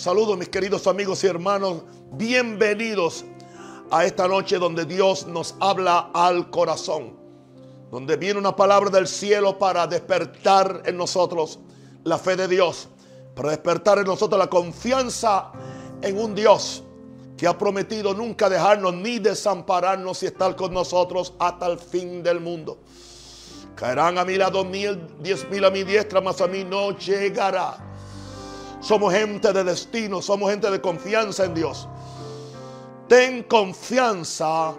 Saludos mis queridos amigos y hermanos, bienvenidos a esta noche donde Dios nos habla al corazón, donde viene una palabra del cielo para despertar en nosotros la fe de Dios, para despertar en nosotros la confianza en un Dios que ha prometido nunca dejarnos ni desampararnos y estar con nosotros hasta el fin del mundo. Caerán a mi lado mil, diez mil a mi diestra, mas a mí no llegará. Somos gente de destino, somos gente de confianza en Dios. Ten confianza,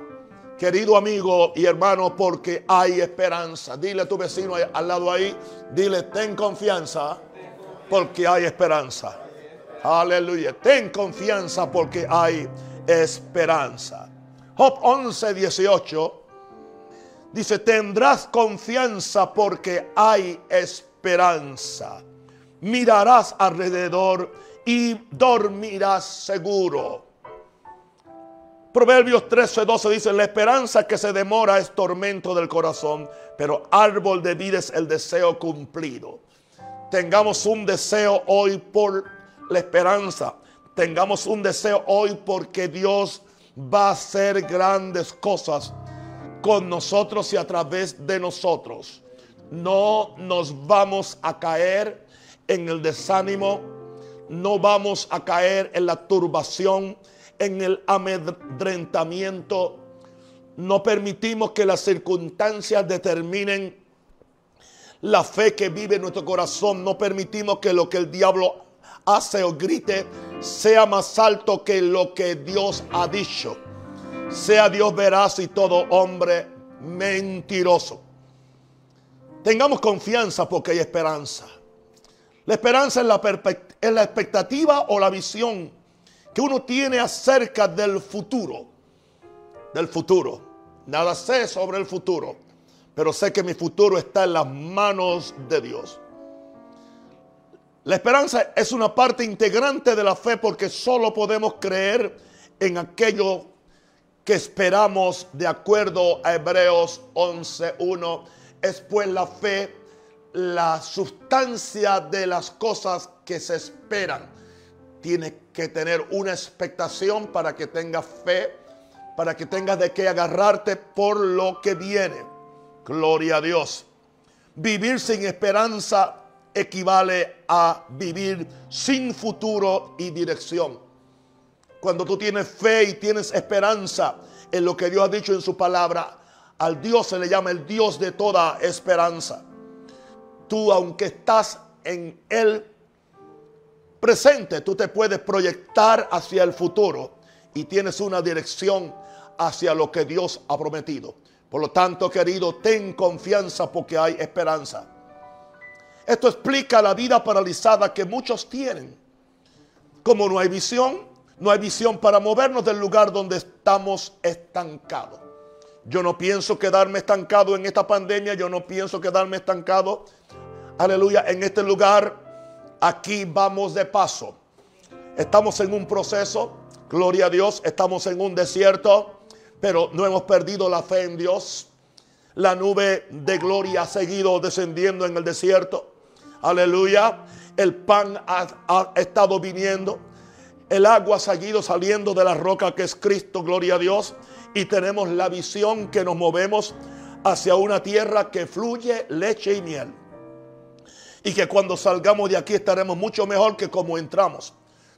querido amigo y hermano, porque hay esperanza. Dile a tu vecino al lado ahí, dile, ten confianza, porque hay esperanza. Aleluya. Ten confianza porque hay esperanza. Job 11, 18 dice, tendrás confianza porque hay esperanza. Mirarás alrededor y dormirás seguro. Proverbios 13, 12 dice, la esperanza que se demora es tormento del corazón, pero árbol de vida es el deseo cumplido. Tengamos un deseo hoy por la esperanza. Tengamos un deseo hoy porque Dios va a hacer grandes cosas con nosotros y a través de nosotros. No nos vamos a caer en el desánimo, no vamos a caer en la turbación, en el amedrentamiento. No permitimos que las circunstancias determinen la fe que vive en nuestro corazón. No permitimos que lo que el diablo hace o grite sea más alto que lo que Dios ha dicho. Sea Dios veraz y todo hombre mentiroso. Tengamos confianza porque hay esperanza. La esperanza es la, expectativa o la visión que uno tiene acerca del futuro. Del futuro. Nada sé sobre el futuro, pero sé que mi futuro está en las manos de Dios. La esperanza es una parte integrante de la fe porque solo podemos creer en aquello que esperamos de acuerdo a Hebreos 11.1. Es pues la fe la sustancia de las cosas que se esperan. Tienes que tener una expectación para que tengas fe, para que tengas de qué agarrarte por lo que viene. Gloria a Dios. Vivir sin esperanza equivale a vivir sin futuro y dirección. Cuando tú tienes fe y tienes esperanza en lo que Dios ha dicho en su palabra, al Dios se le llama el Dios de toda esperanza. Tú, aunque estás en el presente, tú te puedes proyectar hacia el futuro y tienes una dirección hacia lo que Dios ha prometido. Por lo tanto, querido, ten confianza porque hay esperanza. Esto explica la vida paralizada que muchos tienen. Como no hay visión, no hay visión para movernos del lugar donde estamos estancados. Yo no pienso quedarme estancado en esta pandemia, yo no pienso quedarme estancado, aleluya, en este lugar. Aquí vamos de paso. Estamos en un proceso, gloria a Dios, estamos en un desierto, pero no hemos perdido la fe en Dios. La nube de gloria ha seguido descendiendo en el desierto. Aleluya. El pan ha, estado viniendo. El agua ha seguido saliendo de la roca que es Cristo. Gloria a Dios. Y tenemos la visión que nos movemos hacia una tierra que fluye leche y miel. Y que cuando salgamos de aquí estaremos mucho mejor que como entramos.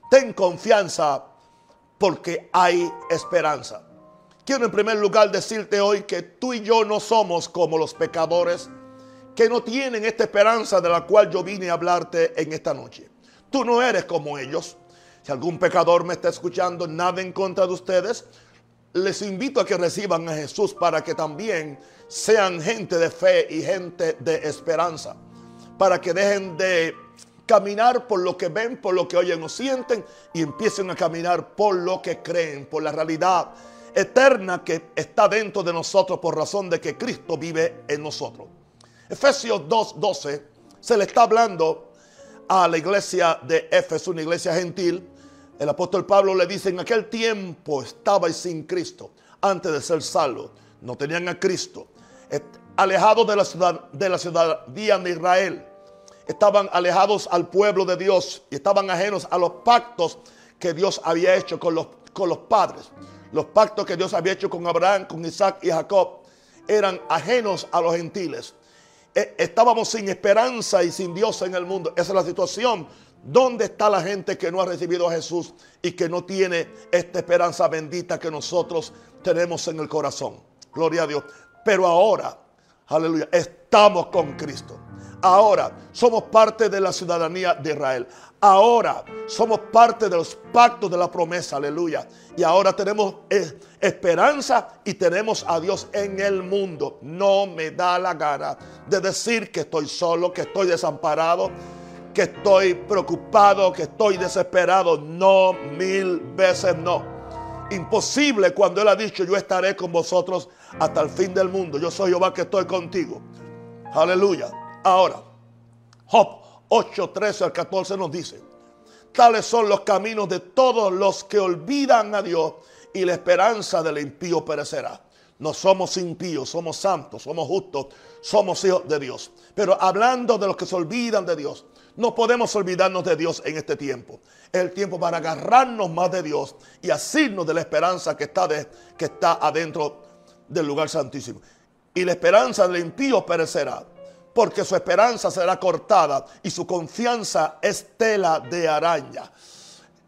Ten confianza porque hay esperanza. Quiero en primer lugar decirte hoy que tú y yo no somos como los pecadores que no tienen esta esperanza de la cual yo vine a hablarte en esta noche. Tú no eres como ellos. Si algún pecador me está escuchando, nada en contra de ustedes, les invito a que reciban a Jesús para que también sean gente de fe y gente de esperanza. Para que dejen de caminar por lo que ven, por lo que oyen o sienten y empiecen a caminar por lo que creen, por la realidad eterna que está dentro de nosotros por razón de que Cristo vive en nosotros. Efesios 2.12 se le está hablando a la iglesia de Éfeso, una iglesia gentil. El apóstol Pablo le dice, en aquel tiempo estabais sin Cristo, antes de ser salvo. No tenían a Cristo. Alejados de la, ciudad, de la ciudadanía de Israel. estaban alejados al pueblo de Dios y estaban ajenos a los pactos que Dios había hecho con los, con los padres. Los pactos que Dios había hecho con Abraham, con Isaac y Jacob eran ajenos a los gentiles. E, estábamos sin esperanza y sin Dios en el mundo. Esa es la situación. ¿Dónde está la gente que no ha recibido a Jesús y que no tiene esta esperanza bendita que nosotros tenemos en el corazón? Gloria a Dios. Pero ahora, aleluya, estamos con Cristo. Ahora somos parte de la ciudadanía de Israel. Ahora somos parte de los pactos de la promesa, aleluya. Y ahora tenemos eh, esperanza y tenemos a Dios en el mundo. No me da la gana de decir que estoy solo, que estoy desamparado, que estoy preocupado, que estoy desesperado. No, mil veces no. Imposible cuando Él ha dicho, yo estaré con vosotros hasta el fin del mundo. Yo soy Jehová que estoy contigo. Aleluya. Ahora, Job 8, 13 al 14 nos dice, tales son los caminos de todos los que olvidan a Dios y la esperanza del impío perecerá. No somos impíos, somos santos, somos justos, somos hijos de Dios. Pero hablando de los que se olvidan de Dios, no podemos olvidarnos de Dios en este tiempo. Es el tiempo para agarrarnos más de Dios y asirnos de la esperanza que está, de, que está adentro del lugar santísimo. Y la esperanza del impío perecerá porque su esperanza será cortada y su confianza es tela de araña.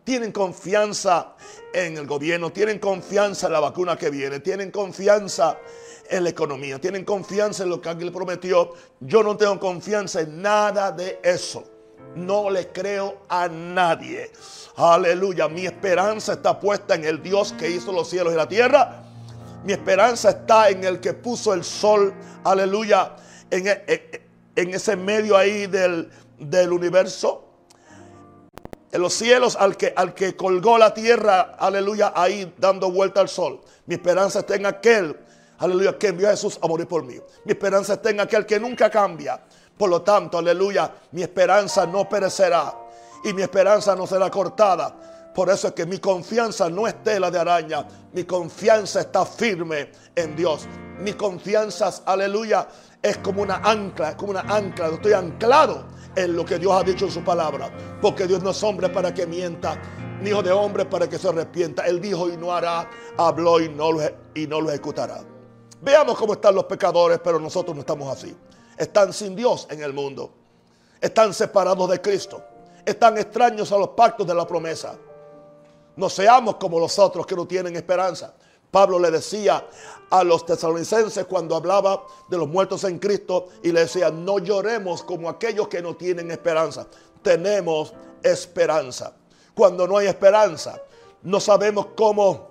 Tienen confianza en el gobierno, tienen confianza en la vacuna que viene, tienen confianza en la economía, tienen confianza en lo que alguien le prometió. Yo no tengo confianza en nada de eso. No le creo a nadie. Aleluya. Mi esperanza está puesta en el Dios que hizo los cielos y la tierra. Mi esperanza está en el que puso el sol. Aleluya en, ese medio ahí del, universo. En los cielos al que, al que colgó la tierra, aleluya, ahí dando vuelta al sol. Mi esperanza está en aquel, aleluya, que envió a Jesús a morir por mí. Mi esperanza está en aquel que nunca cambia. Por lo tanto, aleluya, mi esperanza no perecerá y mi esperanza no será cortada. Por eso es que mi confianza no es tela de araña, mi confianza está firme en Dios. Mi confianza, aleluya, es como una ancla, es como una ancla. Estoy anclado en lo que Dios ha dicho en su palabra. Porque Dios no es hombre para que mienta, ni hijo de hombre para que se arrepienta. Él dijo y no hará, habló y no lo, y no lo ejecutará. Veamos cómo están los pecadores, pero nosotros no estamos así. Están sin Dios en el mundo. Están separados de Cristo. Están extraños a los pactos de la promesa. No seamos como los otros que no tienen esperanza. Pablo le decía a los tesalonicenses cuando hablaba de los muertos en Cristo y le decía, no lloremos como aquellos que no tienen esperanza. Tenemos esperanza. Cuando no hay esperanza, no sabemos cómo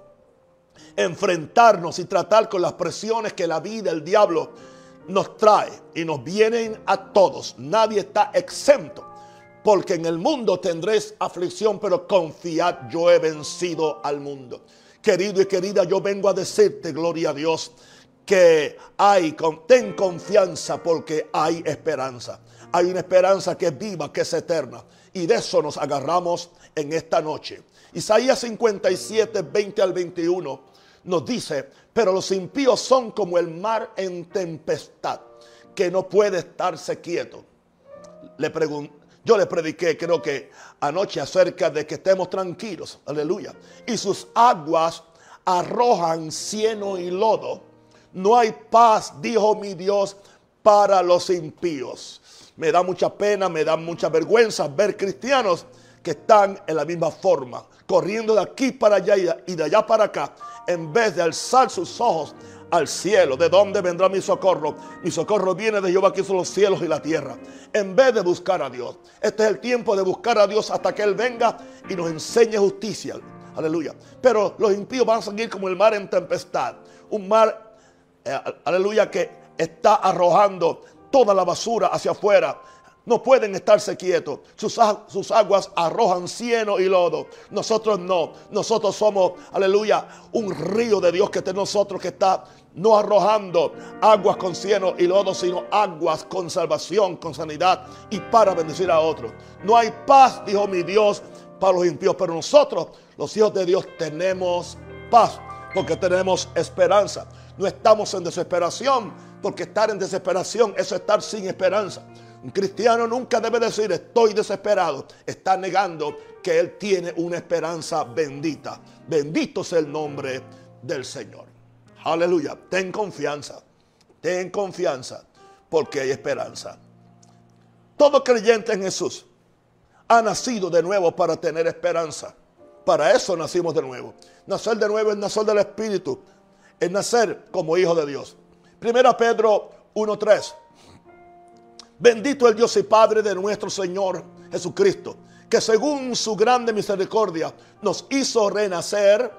enfrentarnos y tratar con las presiones que la vida, el diablo nos trae y nos vienen a todos. Nadie está exento. Porque en el mundo tendréis aflicción, pero confiad, yo he vencido al mundo. Querido y querida, yo vengo a decirte, gloria a Dios, que hay, ten confianza porque hay esperanza. Hay una esperanza que es viva, que es eterna. Y de eso nos agarramos en esta noche. Isaías 57, 20 al 21 nos dice, pero los impíos son como el mar en tempestad, que no puede estarse quieto. Le yo le prediqué, creo que anoche, acerca de que estemos tranquilos. Aleluya. Y sus aguas arrojan cieno y lodo. No hay paz, dijo mi Dios, para los impíos. Me da mucha pena, me da mucha vergüenza ver cristianos que están en la misma forma, corriendo de aquí para allá y de allá para acá, en vez de alzar sus ojos al cielo. ¿De dónde vendrá mi socorro? Mi socorro viene de Jehová que hizo los cielos y la tierra. En vez de buscar a Dios. Este es el tiempo de buscar a Dios hasta que Él venga y nos enseñe justicia. Aleluya. Pero los impíos van a seguir como el mar en tempestad. Un mar, eh, aleluya, que está arrojando toda la basura hacia afuera no pueden estarse quietos. Sus, sus, aguas arrojan cieno y lodo. Nosotros no. Nosotros somos, aleluya, un río de Dios que está en nosotros que está no arrojando aguas con cieno y lodo, sino aguas con salvación, con sanidad y para bendecir a otros. No hay paz, dijo mi Dios, para los impíos, pero nosotros, los hijos de Dios, tenemos paz porque tenemos esperanza. No estamos en desesperación, porque estar en desesperación es estar sin esperanza. Un cristiano nunca debe decir estoy desesperado. Está negando que él tiene una esperanza bendita. Bendito sea el nombre del Señor. Aleluya. Ten confianza. Ten confianza porque hay esperanza. Todo creyente en Jesús ha nacido de nuevo para tener esperanza. Para eso nacimos de nuevo. Nacer de nuevo es nacer del Espíritu. Es nacer como hijo de Dios. Primera Pedro 1.3. Bendito el Dios y Padre de nuestro Señor Jesucristo, que según su grande misericordia nos hizo renacer,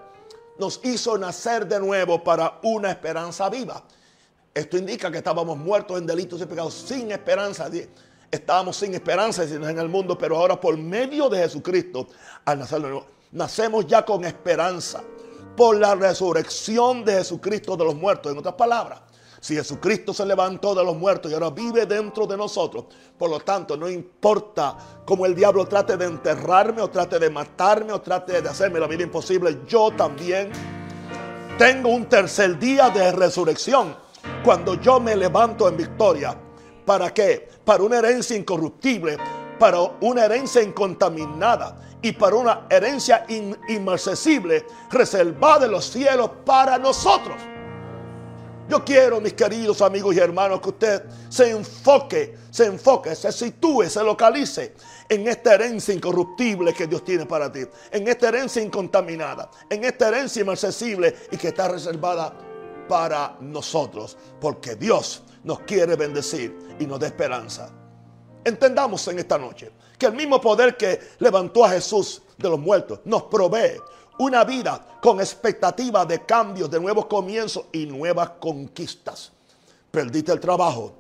nos hizo nacer de nuevo para una esperanza viva. Esto indica que estábamos muertos en delitos y pecados, sin esperanza. Estábamos sin esperanza en el mundo, pero ahora por medio de Jesucristo, al nacer de nuevo, nacemos ya con esperanza por la resurrección de Jesucristo de los muertos. En otras palabras, si Jesucristo se levantó de los muertos y ahora vive dentro de nosotros, por lo tanto, no importa cómo el diablo trate de enterrarme o trate de matarme o trate de hacerme la vida imposible, yo también tengo un tercer día de resurrección cuando yo me levanto en victoria. ¿Para qué? Para una herencia incorruptible, para una herencia incontaminada y para una herencia inmarcesible reservada en los cielos para nosotros. Yo quiero, mis queridos amigos y hermanos, que usted se enfoque, se enfoque, se sitúe, se localice en esta herencia incorruptible que Dios tiene para ti, en esta herencia incontaminada, en esta herencia inaccesible y que está reservada para nosotros, porque Dios nos quiere bendecir y nos da esperanza. Entendamos en esta noche que el mismo poder que levantó a Jesús de los muertos nos provee una vida con expectativa de cambios, de nuevos comienzos y nuevas conquistas. Perdiste el trabajo,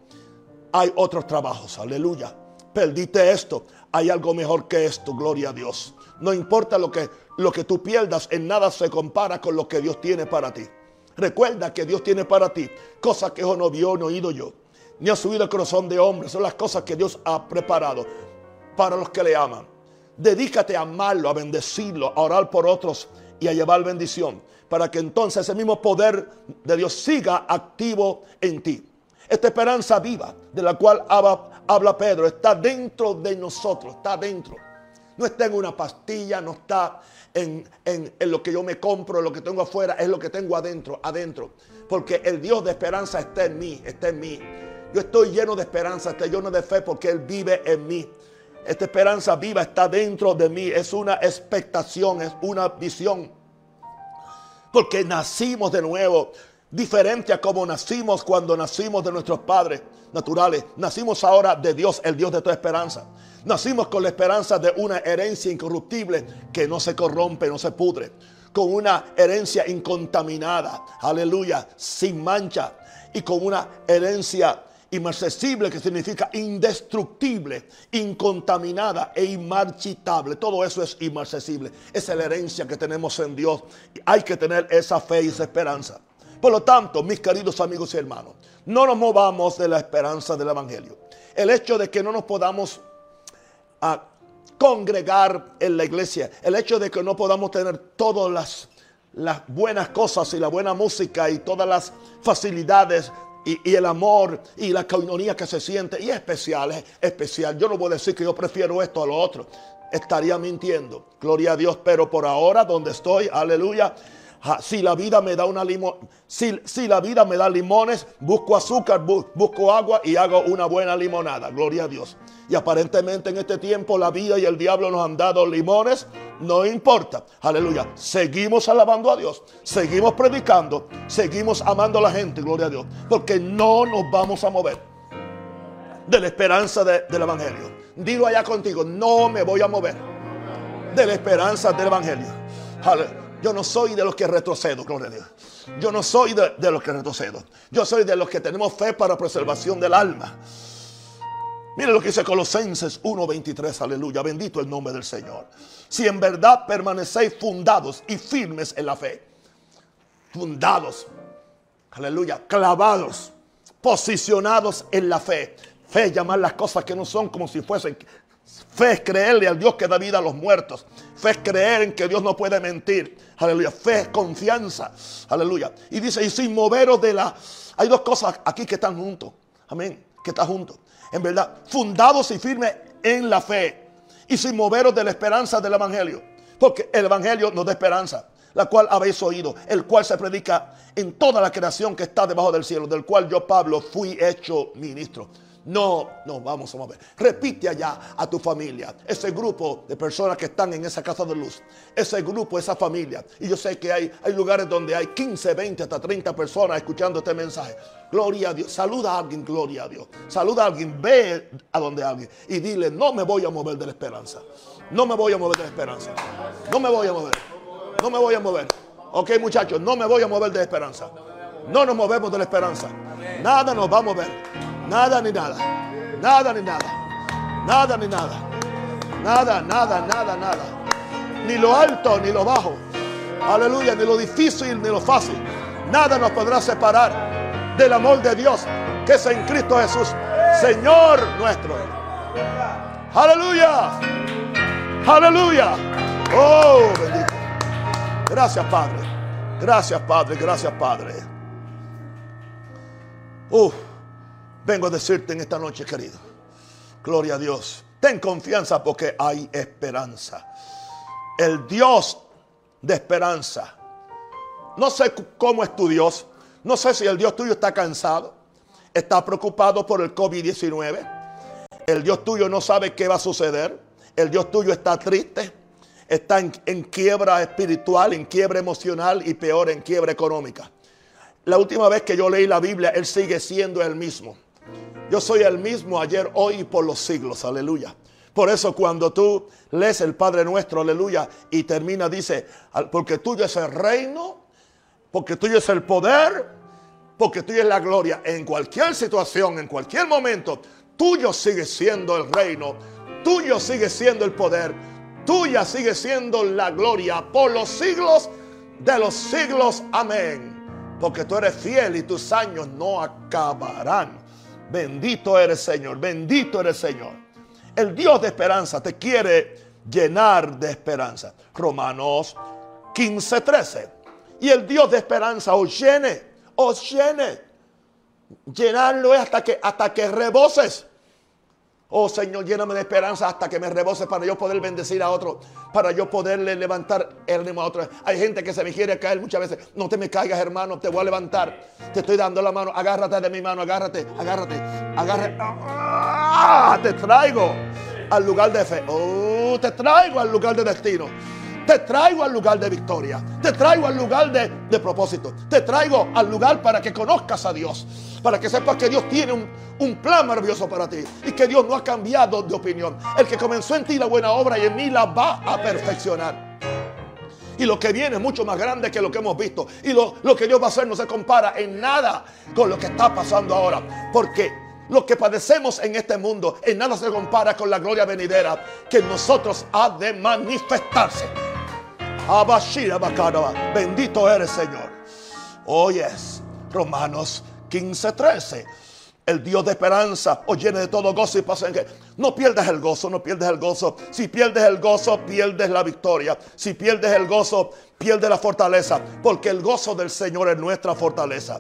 hay otros trabajos, aleluya. Perdiste esto, hay algo mejor que esto, gloria a Dios. No importa lo que, lo que tú pierdas, en nada se compara con lo que Dios tiene para ti. Recuerda que Dios tiene para ti cosas que ojo no vio, no oído yo, ni ha subido el corazón de hombre. Son las cosas que Dios ha preparado para los que le aman. Dedícate a amarlo, a bendecirlo, a orar por otros y a llevar bendición. Para que entonces ese mismo poder de Dios siga activo en ti. Esta esperanza viva de la cual habla, Pedro está dentro de nosotros, está dentro. No está en una pastilla, no está en, en, lo que yo me compro, en lo que tengo afuera, es lo que tengo adentro, adentro. Porque el Dios de esperanza está en mí, está en mí. Yo estoy lleno de esperanza, estoy lleno de fe porque Él vive en mí. Esta esperanza viva está dentro de mí. Es una expectación, es una visión. Porque nacimos de nuevo. Diferente a como nacimos cuando nacimos de nuestros padres naturales. Nacimos ahora de Dios, el Dios de tu esperanza. Nacimos con la esperanza de una herencia incorruptible que no se corrompe, no se pudre. Con una herencia incontaminada. Aleluya. Sin mancha. Y con una herencia Inmarcesible, que significa indestructible, incontaminada e inmarchitable. Todo eso es inmarcesible. Esa es la herencia que tenemos en Dios. Hay que tener esa fe y esa esperanza. Por lo tanto, mis queridos amigos y hermanos, no nos movamos de la esperanza del Evangelio. El hecho de que no nos podamos ah, congregar en la iglesia, el hecho de que no podamos tener todas las, las buenas cosas y la buena música y todas las facilidades y, el amor y la coinonía que se siente. Y es especial, es especial. Yo no voy a decir que yo prefiero esto a lo otro. Estaría mintiendo. Gloria a Dios. Pero por ahora, donde estoy, aleluya. Si la vida me da una si, si, la vida me da limones, busco azúcar, busco agua y hago una buena limonada. Gloria a Dios. Y aparentemente en este tiempo la vida y el diablo nos han dado limones. No importa. Aleluya. Seguimos alabando a Dios. Seguimos predicando. Seguimos amando a la gente. Gloria a Dios. Porque no nos vamos a mover de la esperanza del Evangelio. Dilo allá contigo. No me voy a mover de la esperanza del Evangelio. Yo no soy de los que retrocedo. Gloria a Dios. Yo no soy de, los que retrocedo. Yo soy de los que tenemos fe para preservación del alma. Mire lo que dice Colosenses 1:23, aleluya, bendito el nombre del Señor. Si en verdad permanecéis fundados y firmes en la fe, fundados, aleluya, clavados, posicionados en la fe. Fe llamar las cosas que no son como si fuesen. Fe es creerle al Dios que da vida a los muertos. Fe es creer en que Dios no puede mentir. Aleluya. Fe es confianza. Aleluya. Y dice, y sin moveros de la... Hay dos cosas aquí que están juntos. Amén que está junto. En verdad, fundados y firmes en la fe y sin moveros de la esperanza del Evangelio. Porque el Evangelio nos da esperanza, la cual habéis oído, el cual se predica en toda la creación que está debajo del cielo, del cual yo, Pablo, fui hecho ministro. No, no, vamos a mover. Repite allá a tu familia, ese grupo de personas que están en esa casa de luz, ese grupo, esa familia. Y yo sé que hay, hay lugares donde hay 15, 20, hasta 30 personas escuchando este mensaje. Gloria a Dios. Saluda a alguien, gloria a Dios. Saluda a alguien, ve a donde alguien y dile, no me voy a mover de la esperanza. No me voy a mover de la esperanza. No me voy a mover. No me voy a mover. Ok, muchachos, no me voy a mover de la esperanza. No nos movemos de la esperanza. Nada nos va a mover. Nada ni nada. Nada ni nada. Nada ni nada. Nada, nada, nada, nada. Ni lo alto ni lo bajo. Aleluya. Ni lo difícil ni lo fácil. Nada nos podrá separar del amor de Dios que es en Cristo Jesús. Señor nuestro. Aleluya. Aleluya. Oh, bendito. Gracias, Padre. Gracias, Padre. Gracias, Padre. Uf. Vengo a decirte en esta noche, querido. Gloria a Dios. Ten confianza porque hay esperanza. El Dios de esperanza. No sé cómo es tu Dios. No sé si el Dios tuyo está cansado. Está preocupado por el COVID-19. El Dios tuyo no sabe qué va a suceder. El Dios tuyo está triste. Está en, quiebra espiritual, en quiebra emocional y peor en quiebra económica. La última vez que yo leí la Biblia, Él sigue siendo el mismo. Yo soy el mismo ayer, hoy y por los siglos. Aleluya. Por eso cuando tú lees el Padre Nuestro, aleluya, y termina, dice, porque tuyo es el reino, porque tuyo es el poder, porque tuyo es la gloria. En cualquier situación, en cualquier momento, tuyo sigue siendo el reino, tuyo sigue siendo el poder, tuya sigue siendo la gloria por los siglos de los siglos. Amén. Porque tú eres fiel y tus años no acabarán. Bendito eres Señor, bendito eres Señor. El Dios de esperanza te quiere llenar de esperanza. Romanos 15, 13. Y el Dios de esperanza os llene, os llene. Llenarlo es hasta que, hasta que reboses. Oh Señor, lléname de esperanza hasta que me rebose para yo poder bendecir a otro, para yo poderle levantar el ánimo a otro. Hay gente que se me quiere caer muchas veces. No te me caigas, hermano, te voy a levantar. Te estoy dando la mano. Agárrate de mi mano, agárrate, agárrate, agárrate. ¡Ah! Te traigo al lugar de fe. Oh, te traigo al lugar de destino. Te traigo al lugar de victoria. Te traigo al lugar de, de propósito. Te traigo al lugar para que conozcas a Dios para que sepas que Dios tiene un, plan maravilloso para ti y que Dios no ha cambiado de opinión. El que comenzó en ti la buena obra y en mí la va a perfeccionar. Y lo que viene es mucho más grande que lo que hemos visto. Y lo, lo que Dios va a hacer no se compara en nada con lo que está pasando ahora. Porque lo que padecemos en este mundo en nada se compara con la gloria venidera que en nosotros ha de manifestarse. Bendito eres, Señor. Oh, yes. Romanos 15:13. El Dios de esperanza os llene de todo gozo y paz. No pierdas el gozo, no pierdes el gozo. Si pierdes el gozo, pierdes la victoria. Si pierdes el gozo, pierdes la fortaleza. Porque el gozo del Señor es nuestra fortaleza.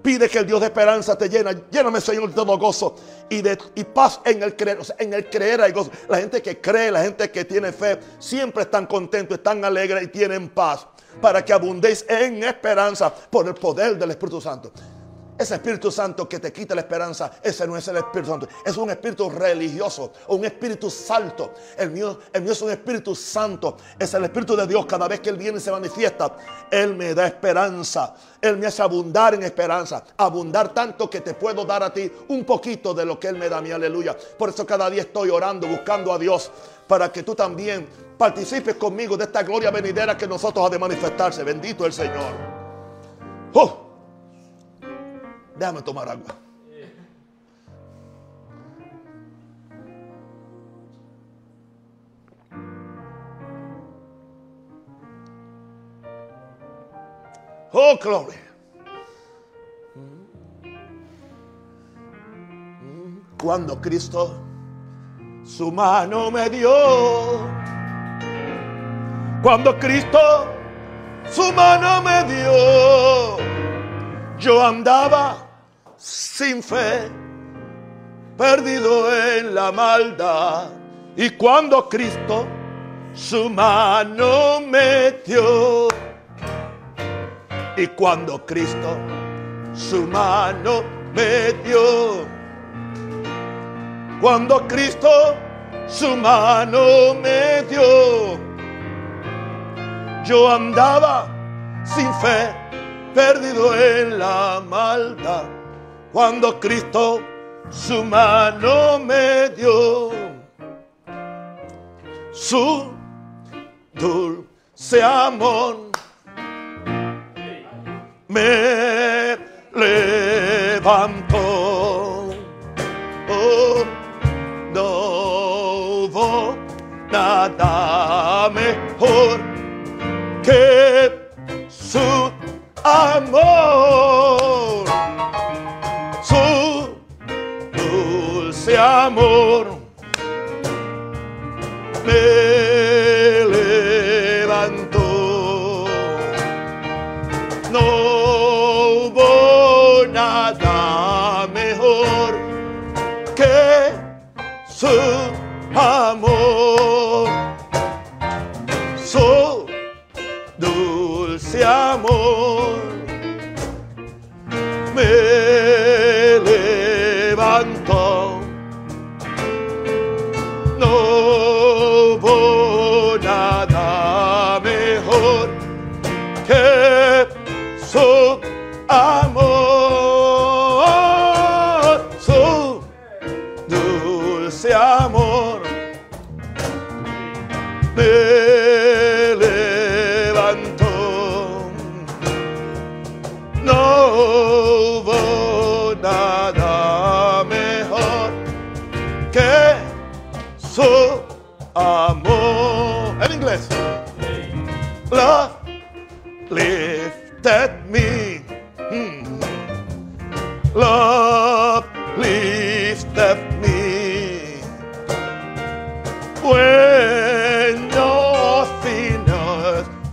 Pide que el Dios de esperanza te llene. Lléname, Señor, de todo gozo y, de, y paz en el creer. En el creer hay gozo. La gente que cree, la gente que tiene fe, siempre están contentos, están alegres y tienen paz. Para que abundéis en esperanza por el poder del Espíritu Santo. Ese Espíritu Santo que te quita la esperanza, ese no es el Espíritu Santo. Es un espíritu religioso, un espíritu santo. El mío, el mío es un espíritu santo. Es el Espíritu de Dios. Cada vez que Él viene y se manifiesta, Él me da esperanza. Él me hace abundar en esperanza. Abundar tanto que te puedo dar a ti un poquito de lo que Él me da. Mi aleluya. Por eso cada día estoy orando, buscando a Dios. Para que tú también participes conmigo de esta gloria venidera que nosotros ha de manifestarse. Bendito el Señor. ¡Oh! Déjame tomar agua. Oh, gloria. Cuando Cristo su mano me dio. Cuando Cristo su mano me dio. Yo andaba sin fe, perdido en la maldad. Y cuando Cristo su mano metió, y cuando Cristo su mano me dio, cuando Cristo su mano me dio, yo andaba sin fe, perdido en la maldad. Cuando Cristo su mano me dio, su dulce amor me levantó. Dulce amor.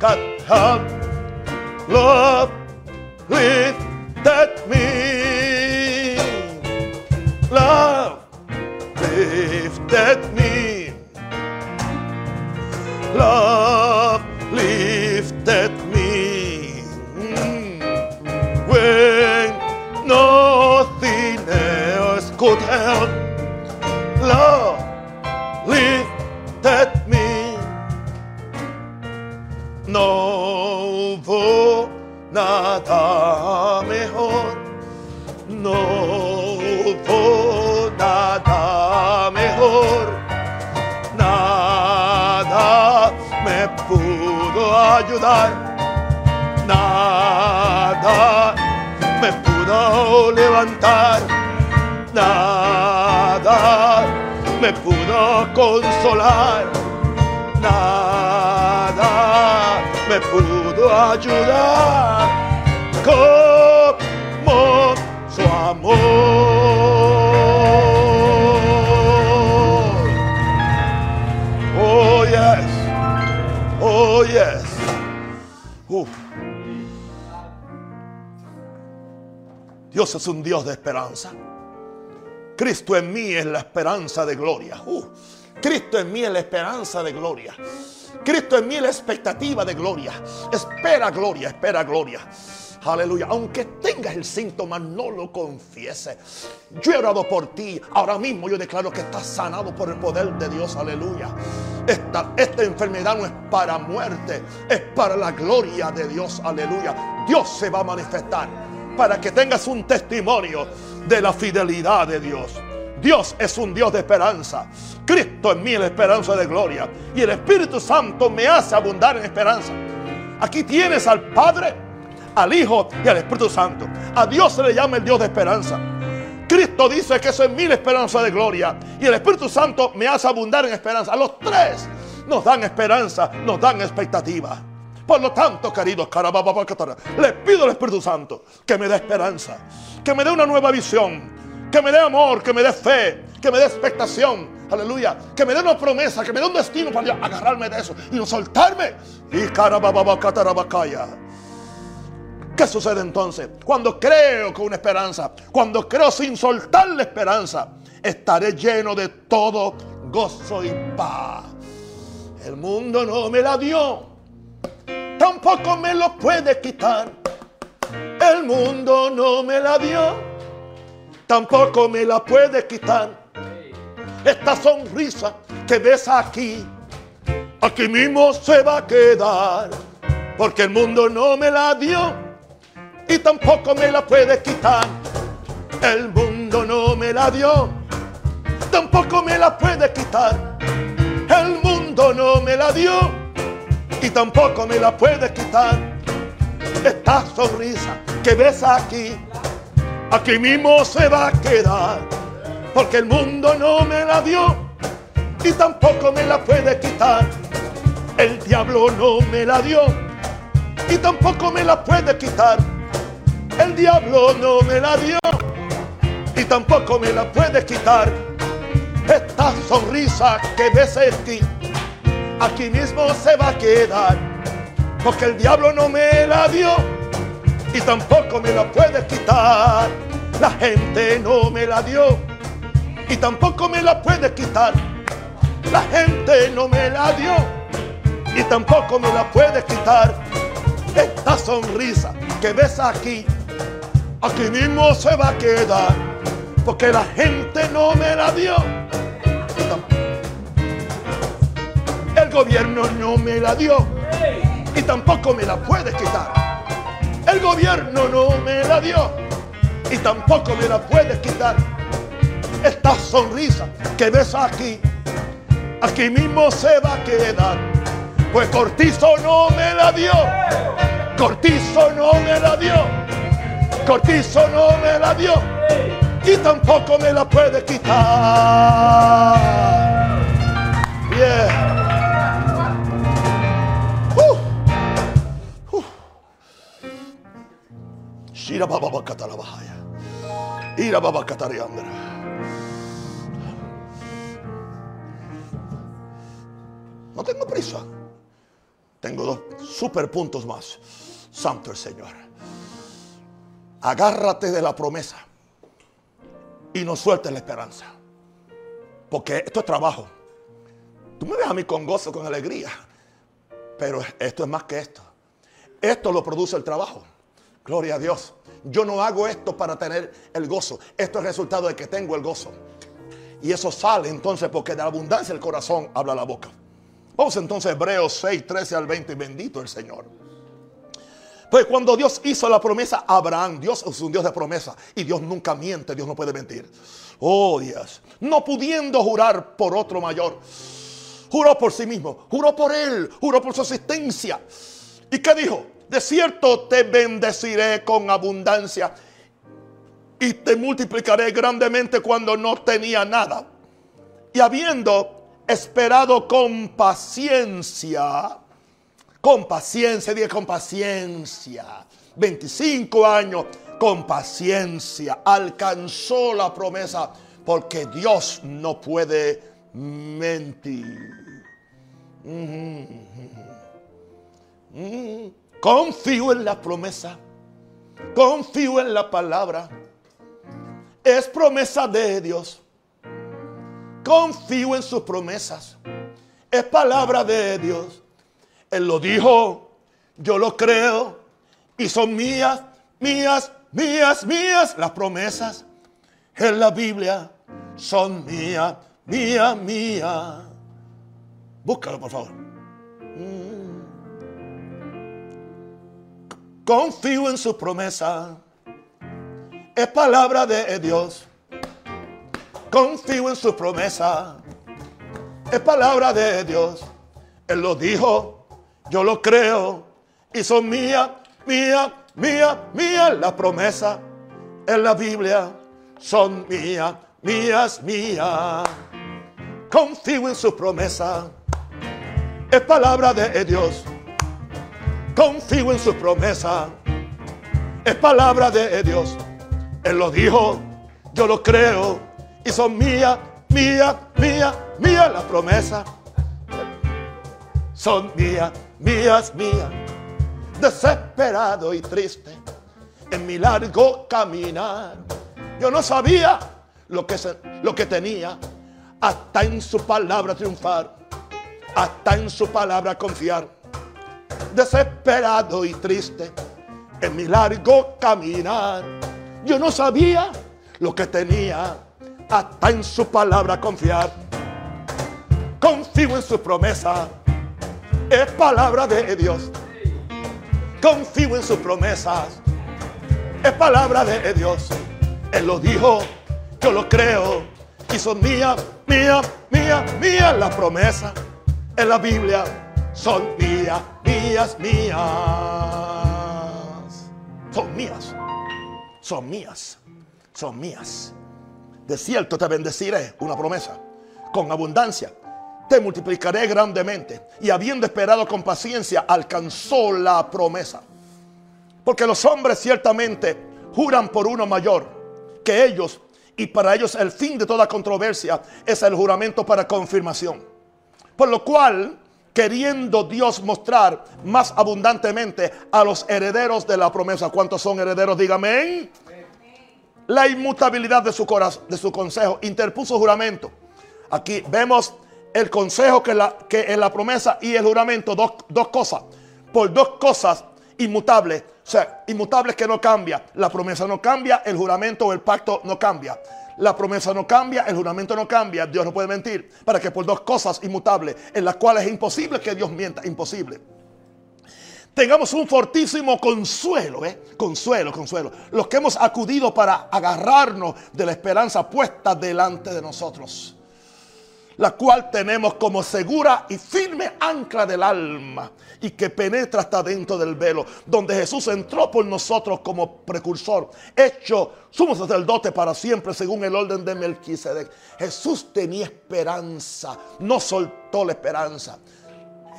got up, love ayudar como su amor. Oh, yes. Oh, yes. Dios es un Dios de esperanza. Cristo en mí es la esperanza de gloria. Cristo en mí es la esperanza de gloria. Cristo en mí la expectativa de gloria. Espera gloria, espera gloria. Aleluya. Aunque tengas el síntoma, no lo confiese. Yo he orado por ti. Ahora mismo yo declaro que estás sanado por el poder de Dios. Aleluya. Esta, esta enfermedad no es para muerte, es para la gloria de Dios. Aleluya. Dios se va a manifestar para que tengas un testimonio de la fidelidad de Dios. Dios es un Dios de esperanza. Cristo en mí es la esperanza de gloria. Y el Espíritu Santo me hace abundar en esperanza. Aquí tienes al Padre, al Hijo y al Espíritu Santo. A Dios se le llama el Dios de esperanza. Cristo dice que eso es mi esperanza de gloria. Y el Espíritu Santo me hace abundar en esperanza. A los tres nos dan esperanza, nos dan expectativa. Por lo tanto, queridos, le pido al Espíritu Santo que me dé esperanza, que me dé una nueva visión, que me dé amor, que me dé fe, que me dé expectación. Aleluya. Que me dé una promesa, que me dé un destino para agarrarme de eso y no soltarme. Y carababacaya. ¿Qué sucede entonces? Cuando creo con una esperanza, cuando creo sin soltar la esperanza, estaré lleno de todo gozo y paz. El mundo no me la dio, tampoco me lo puede quitar. El mundo no me la dio, tampoco me la puede quitar. Esta sonrisa que ves aquí, aquí mismo se va a quedar, porque el mundo no me la dio y tampoco me la puede quitar. El mundo no me la dio, tampoco me la puede quitar. El mundo no me la dio y tampoco me la puede quitar. Esta sonrisa que ves aquí, aquí mismo se va a quedar, porque el mundo no me la dio y tampoco me la puede quitar. El diablo no me la dio y tampoco me la puede quitar. El diablo no me la dio y tampoco me la puede quitar. Esta sonrisa que ves aquí, aquí mismo se va a quedar. Porque el diablo no me la dio y tampoco me la puede quitar. La gente no me la dio y tampoco me la puede quitar. La gente no me la dio y tampoco me la puede quitar. Esta sonrisa que ves aquí aquí mismo se va a quedar, porque la gente no me la dio. El gobierno no me la dio y tampoco me la puede quitar. El gobierno no me la dio y tampoco me la puede quitar. Esta sonrisa que ves aquí, aquí mismo se va a quedar. Pues Cortizo no me la dio. Cortizo no me la dio Cortizo no me la dio y tampoco me la puede quitar. Yeah. Shira baba bakatala bahaya. Ira baba katariandra. No tengo prisa. Tengo dos super puntos más. Santo el Señor agárrate de la promesa y no sueltes la esperanza. Porque esto es trabajo. Tú me ves a mí con gozo, con alegría. Pero esto es más que esto. Esto lo produce el trabajo. Gloria a Dios. Yo no hago esto para tener el gozo. Esto es resultado de que tengo el gozo. Y eso sale entonces porque de la abundancia del corazón habla la boca. Vamos entonces a Hebreos 6, 13 al 20. Bendito el Señor. Pues cuando Dios hizo la promesa a Abraham, Dios es un Dios de promesa y Dios nunca miente, Dios no puede mentir. Oh Dios, no pudiendo jurar por otro mayor, juró por sí mismo, juró por él, juró por su existencia. ¿Y qué dijo? De cierto te bendeciré con abundancia y te multiplicaré grandemente cuando no tenía nada. Y habiendo esperado con paciencia, con paciencia, diga con paciencia. 25 años con paciencia. Alcanzó la promesa porque Dios no puede mentir. Confío en la promesa. Confío en la palabra. Es promesa de Dios. Confío en sus promesas. Es palabra de Dios. Él lo dijo, yo lo creo y son mías, mías, mías, mías. Las promesas en la Biblia son mías, mías, mías. Búscalo, por favor. Confío en su promesa. Es palabra de Dios. Confío en su promesa. Es palabra de Dios. Él lo dijo yo lo creo y son mías, mías, mías, mías. Las promesas en la Biblia son mías, mías, mías. Confío en su promesa. Es palabra de Dios. Confío en su promesa. Es palabra de Dios. Él lo dijo, yo lo creo. Y son mías, mías, mías, mías las promesas. Son mías, mías, mías, desesperado y triste en mi largo caminar. Yo no sabía lo que, lo que tenía, hasta en su palabra triunfar, hasta en su palabra confiar. Desesperado y triste en mi largo caminar, yo no sabía lo que tenía, hasta en su palabra confiar. Confío en su promesa, es palabra de Dios. Confío en sus promesas, es palabra de Dios. Él lo dijo, yo lo creo. Y son mía, mía, mía, mía las promesas en la Biblia. Son mías, mías, mías. Son mías. Son mías. Son mías. De cierto te bendeciré, una promesa, con abundancia. Te multiplicaré grandemente. Y habiendo esperado con paciencia, alcanzó la promesa. Porque los hombres ciertamente juran por uno mayor que ellos, y para ellos el fin de toda controversia es el juramento para confirmación. Por lo cual, queriendo Dios mostrar más abundantemente a los herederos de la promesa, ¿cuántos son herederos? Dígame. La inmutabilidad de su, corazón, de su consejo, interpuso juramento. Aquí vemos el consejo que, la, que en la promesa y el juramento, dos, dos cosas. Por dos cosas inmutables o sea, inmutables que no cambia. La promesa no cambia, el juramento o el pacto no cambia. La promesa no cambia, el juramento no cambia. Dios no puede mentir. Para que por dos cosas inmutables, en las cuales es imposible que Dios mienta, imposible. Tengamos un fortísimo consuelo, ¿eh? Consuelo, consuelo. Los que hemos acudido para agarrarnos de la esperanza puesta delante de nosotros la cual tenemos como segura y firme ancla del alma y que penetra hasta dentro del velo, donde Jesús entró por nosotros como precursor, hecho sumo sacerdote para siempre según el orden de Melquisedec. Jesús tenía esperanza, no soltó la esperanza.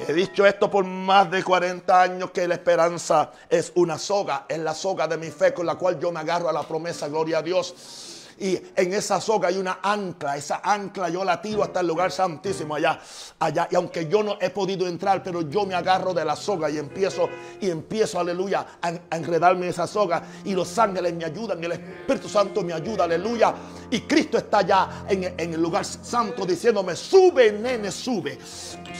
He dicho esto por más de 40 años que la esperanza es una soga, es la soga de mi fe con la cual yo me agarro a la promesa, gloria a Dios y en esa soga hay una ancla. Esa ancla yo la tiro hasta el lugar santísimo allá, allá. Y aunque yo no he podido entrar, pero yo me agarro de la soga y empiezo, y empiezo, aleluya, a, enredarme en esa soga. Y los ángeles me ayudan, el Espíritu Santo me ayuda, aleluya. Y Cristo está allá en, en el lugar santo diciéndome, sube, nene, sube.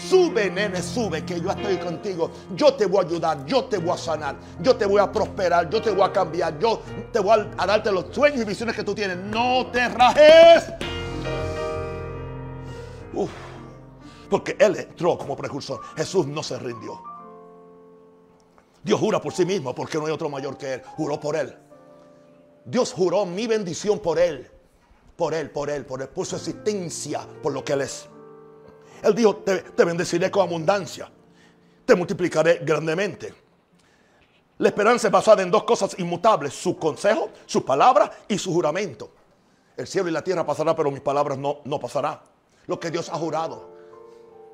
Sube, nene, sube, que yo estoy contigo. Yo te voy a ayudar, yo te voy a sanar, yo te voy a prosperar, yo te voy a cambiar, yo te voy a, a darte los sueños y visiones que tú tienes no te rajes. porque Él entró como precursor. Jesús no se rindió. Dios jura por sí mismo porque no hay otro mayor que Él. Juró por Él. Dios juró mi bendición por Él. Por Él, por Él, por Él, por su existencia, por lo que Él es. Él dijo, te bendeciré con abundancia. Te multiplicaré grandemente. La esperanza es basada en dos cosas inmutables, su consejo, su palabra y su juramento. El cielo y la tierra pasará, pero mis palabras no, no pasarán. Lo que Dios ha jurado,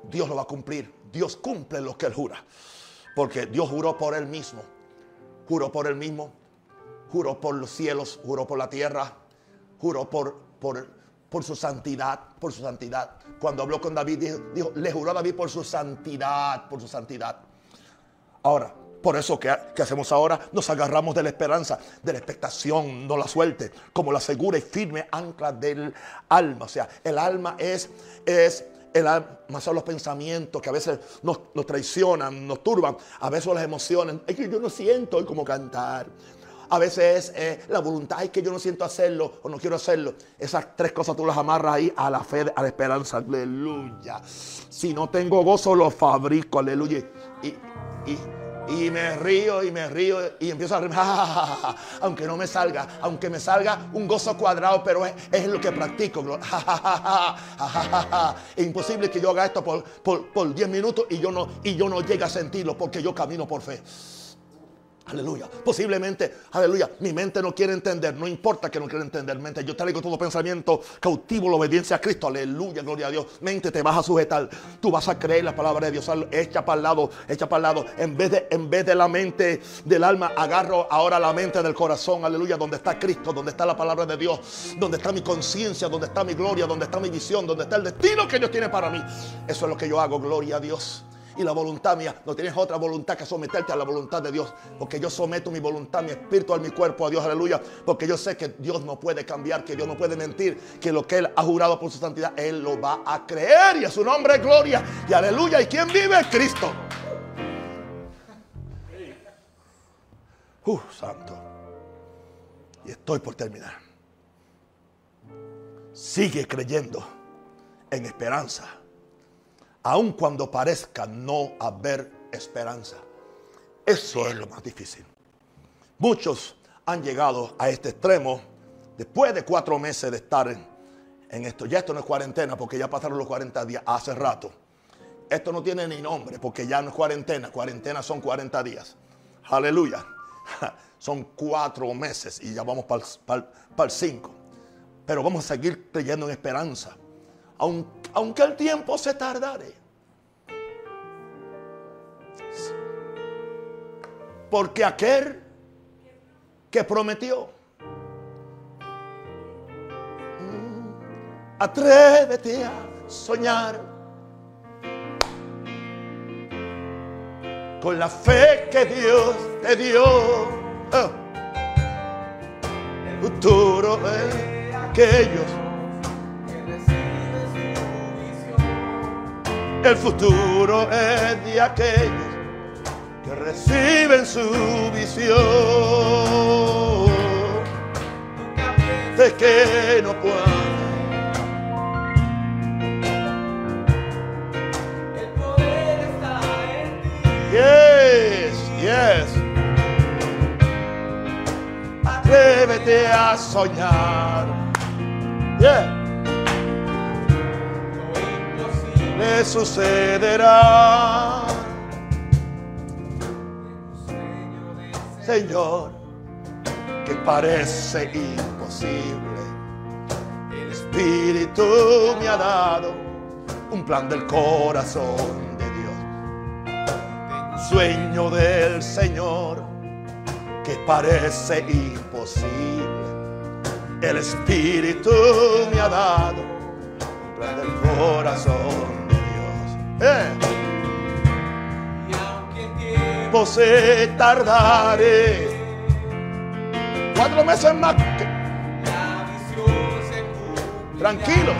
Dios lo va a cumplir. Dios cumple lo que Él jura. Porque Dios juró por Él mismo. Juró por Él mismo. Juró por los cielos, juró por la tierra. Juró por, por, por su santidad, por su santidad. Cuando habló con David, dijo, dijo, le juró a David por su santidad, por su santidad. Ahora, por eso que, hacemos ahora, nos agarramos de la esperanza, de la expectación, no la suelte, como la segura y firme ancla del alma. O sea, el alma es, es el alma son los pensamientos que a veces nos, traicionan, nos turban, a veces las emociones. Es que yo no siento hoy como cantar. A veces es eh, la voluntad, es que yo no siento hacerlo o no quiero hacerlo. Esas tres cosas tú las amarras ahí a la fe, a la esperanza. Aleluya. Si no tengo gozo, lo fabrico. Aleluya. Y, y y me río y me río y empiezo a reír. aunque no me salga, aunque me salga un gozo cuadrado, pero es, lo que practico. es imposible que yo haga esto por, por, 10 minutos y yo, no, y yo no llegue a sentirlo porque yo camino por fe. Aleluya. Posiblemente, aleluya, mi mente no quiere entender. No importa que no quiera entender. Mente, yo traigo todo pensamiento cautivo la obediencia a Cristo. Aleluya, gloria a Dios. Mente, te vas a sujetar. Tú vas a creer la palabra de Dios. Echa para el lado, echa para el lado. En vez, de, en vez de la mente del alma, agarro ahora la mente del corazón. Aleluya, donde está Cristo, donde está la palabra de Dios, donde está mi conciencia, donde está mi gloria, donde está mi visión, donde está el destino que Dios tiene para mí. Eso es lo que yo hago, gloria a Dios. Y la voluntad mía. No tienes otra voluntad que someterte a la voluntad de Dios. Porque yo someto mi voluntad, mi espíritu, mi cuerpo a Dios, aleluya. Porque yo sé que Dios no puede cambiar, que Dios no puede mentir, que lo que Él ha jurado por su santidad, Él lo va a creer. Y a su nombre es gloria. Y aleluya. ¿Y quién vive? Cristo. Uh, santo. Y estoy por terminar. Sigue creyendo en esperanza, aun cuando parezca no haber esperanza. Eso es lo más difícil. Muchos han llegado a este extremo después de cuatro meses de estar en, esto. Ya esto no es cuarentena porque ya pasaron los 40 días hace rato. Esto no tiene ni nombre porque ya no es cuarentena. Cuarentena son 40 días. Aleluya. Son cuatro meses y ya vamos para el cinco. Pero vamos a seguir creyendo en esperanza. Aunque, el tiempo se tardare. Porque aquel que prometió. Mm, atrévete a soñar. Con la fe que Dios te dio. Oh. Futuro es aquellos El futuro es de aquellos que reciben su visión. De que no puedan. El poder está en ti. Yes, yes. Atrévete a soñar. Yeah. Le sucederá. Señor, que parece imposible, el Espíritu me ha dado un plan del corazón de Dios. Sueño del Señor que parece imposible. El Espíritu me ha dado un plan del corazón eh. Y aunque tiempo se tardare, cuatro meses más. La visión se Tranquilo.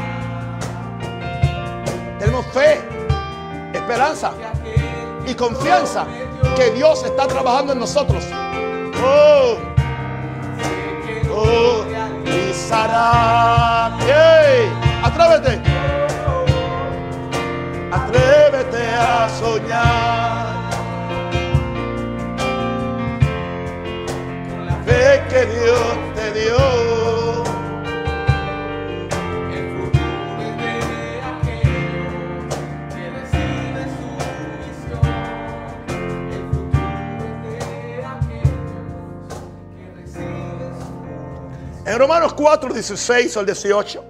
Tenemos fe, esperanza y confianza que Dios está trabajando en nosotros. Oh, oh, y Romanos 4, 16 al 18.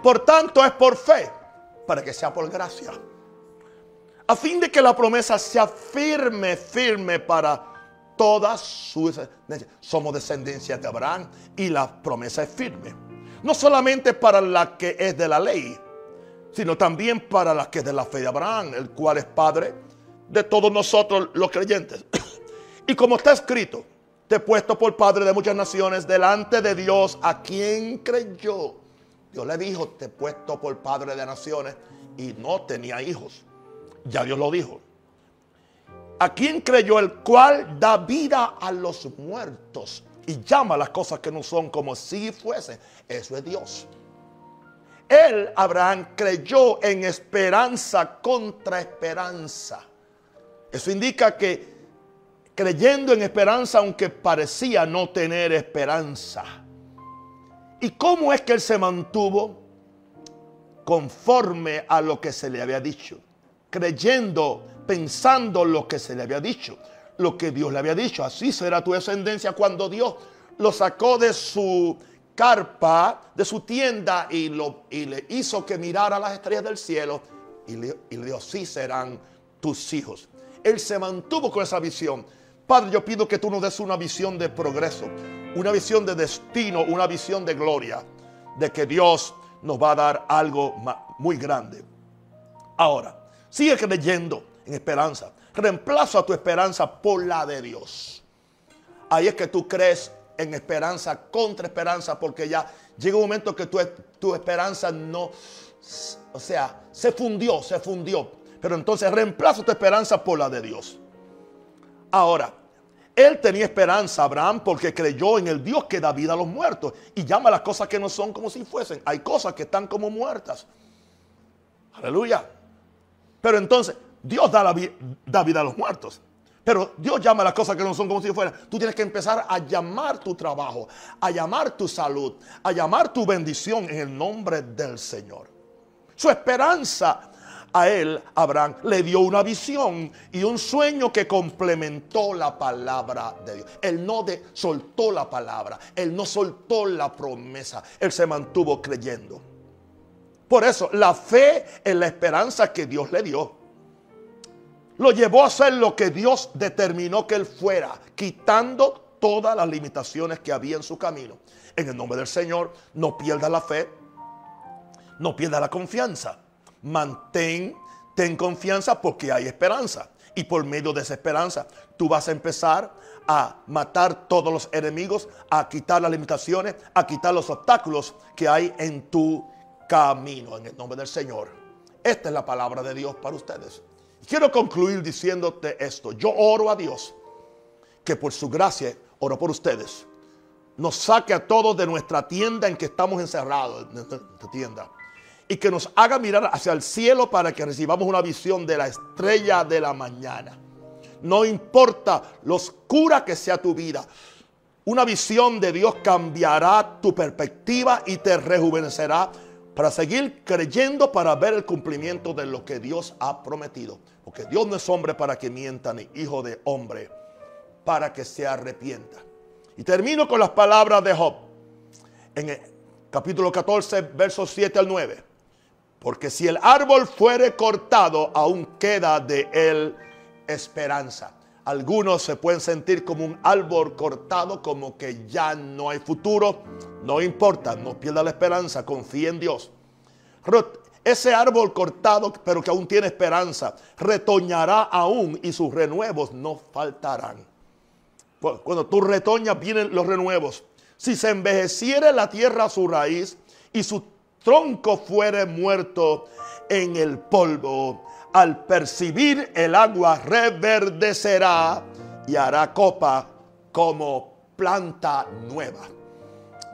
Por tanto es por fe para que sea por gracia. A fin de que la promesa sea firme, firme para todas sus... Somos descendencia de Abraham y la promesa es firme. No solamente para la que es de la ley, sino también para la que es de la fe de Abraham, el cual es padre de todos nosotros los creyentes. Y como está escrito, te he puesto por padre de muchas naciones delante de Dios a quien creyó Dios le dijo, te he puesto por padre de naciones y no tenía hijos. Ya Dios lo dijo. ¿A quien creyó el cual da vida a los muertos y llama las cosas que no son como si fuese? Eso es Dios. Él, Abraham, creyó en esperanza contra esperanza. Eso indica que creyendo en esperanza, aunque parecía no tener esperanza. ¿Y cómo es que él se mantuvo? Conforme a lo que se le había dicho. Creyendo, pensando lo que se le había dicho. Lo que Dios le había dicho. Así será tu descendencia cuando Dios lo sacó de su carpa, de su tienda y, lo, y le hizo que mirara las estrellas del cielo. Y le, y le dijo, sí serán tus hijos. Él se mantuvo con esa visión. Padre, yo pido que tú nos des una visión de progreso, una visión de destino, una visión de gloria, de que Dios nos va a dar algo muy grande. Ahora, Sigue creyendo en esperanza. Reemplaza tu esperanza por la de Dios. Ahí es que tú crees en esperanza contra esperanza porque ya llega un momento que tu, tu esperanza no, o sea, se fundió, se fundió. Pero entonces reemplaza tu esperanza por la de Dios. Ahora, él tenía esperanza, Abraham, porque creyó en el Dios que da vida a los muertos y llama las cosas que no son como si fuesen. Hay cosas que están como muertas. Aleluya. Pero entonces, Dios da, vida a los muertos. Pero Dios llama las cosas que no son como si fueran. Tú tienes que empezar a llamar tu trabajo, a llamar tu salud, a llamar tu bendición en el nombre del Señor. Su esperanza a él, Abraham, le dio una visión y un sueño que complementó la palabra de Dios. Él no soltó la palabra, él no soltó la promesa, él se mantuvo creyendo. Por eso, la fe en la esperanza que Dios le dio lo llevó a hacer lo que Dios determinó que él fuera, quitando todas las limitaciones que había en su camino. En el nombre del Señor, no pierda la fe, no pierda la confianza. Mantén, ten confianza porque hay esperanza. Y por medio de esa esperanza, tú vas a empezar a matar todos los enemigos, a quitar las limitaciones, a quitar los obstáculos que hay en tu camino. En el nombre del Señor. Esta es la palabra de Dios para ustedes. Quiero concluir diciéndote esto. Yo oro a Dios que por su gracia, oro por ustedes, nos saque a todos de nuestra tienda en que estamos encerrados, en nuestra tienda, y que nos haga mirar hacia el cielo para que recibamos una visión de la estrella de la mañana. No importa lo oscura que sea tu vida, una visión de Dios cambiará tu perspectiva y te rejuvenecerá para seguir creyendo, para ver el cumplimiento de lo que Dios ha prometido. Porque Dios no es hombre para que mienta, ni hijo de hombre para que se arrepienta. Y termino con las palabras de Job. En el capítulo 14, versos 7 al 9. Porque si el árbol fuere cortado, aún queda de él esperanza. Algunos se pueden sentir como un árbol cortado, como que ya no hay futuro. No importa, no pierda la esperanza, confía en Dios. Ese árbol cortado, pero que aún tiene esperanza, retoñará aún y sus renuevos no faltarán. Cuando tú retoñas, vienen los renuevos. Si se envejeciere la tierra a su raíz y su tronco fuere muerto en el polvo, al percibir el agua reverdecerá y hará copa como planta nueva.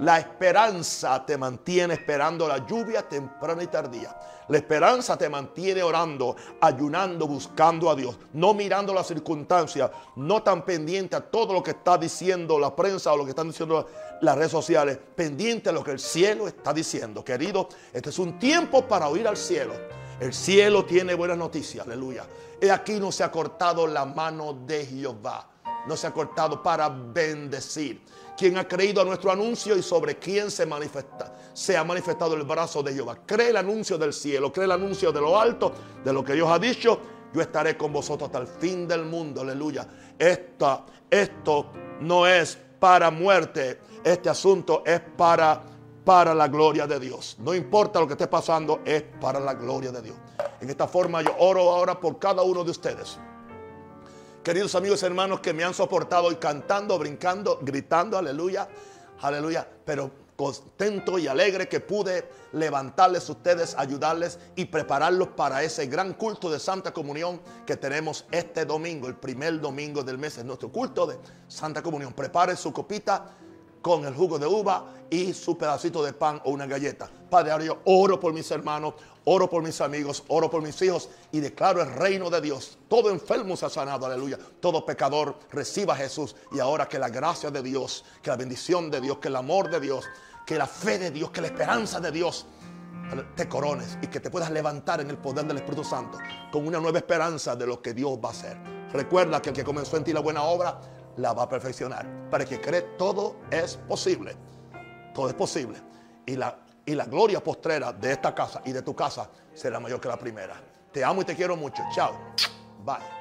La esperanza te mantiene esperando la lluvia temprana y tardía. La esperanza te mantiene orando, ayunando, buscando a Dios, no mirando las circunstancias, no tan pendiente a todo lo que está diciendo la prensa o lo que están diciendo las redes sociales, pendiente a lo que el cielo está diciendo. Querido, este es un tiempo para oír al cielo. El cielo tiene buenas noticias, aleluya. He aquí no se ha cortado la mano de Jehová. No se ha cortado para bendecir. Quien ha creído a nuestro anuncio y sobre quién se manifiesta, se ha manifestado el brazo de Jehová. Cree el anuncio del cielo, cree el anuncio de lo alto, de lo que Dios ha dicho. Yo estaré con vosotros hasta el fin del mundo, aleluya. Esto, esto no es para muerte, este asunto es para para la gloria de Dios. No importa lo que esté pasando, es para la gloria de Dios. En esta forma yo oro ahora por cada uno de ustedes. Queridos amigos y hermanos que me han soportado y cantando, brincando, gritando, aleluya, aleluya, pero contento y alegre que pude levantarles a ustedes, ayudarles y prepararlos para ese gran culto de Santa Comunión que tenemos este domingo, el primer domingo del mes, es nuestro culto de Santa Comunión. Prepare su copita con el jugo de uva y su pedacito de pan o una galleta. Padre, yo oro por mis hermanos, oro por mis amigos, oro por mis hijos y declaro el reino de Dios. Todo enfermo se ha sanado, aleluya. Todo pecador reciba a Jesús. Y ahora que la gracia de Dios, que la bendición de Dios, que el amor de Dios, que la fe de Dios, que la esperanza de Dios te corones y que te puedas levantar en el poder del Espíritu Santo con una nueva esperanza de lo que Dios va a hacer. Recuerda que el que comenzó en ti la buena obra la va a perfeccionar. Para que cree todo es posible. Todo es posible. Y la, y la gloria postrera de esta casa y de tu casa será mayor que la primera. Te amo y te quiero mucho. Chao. Bye.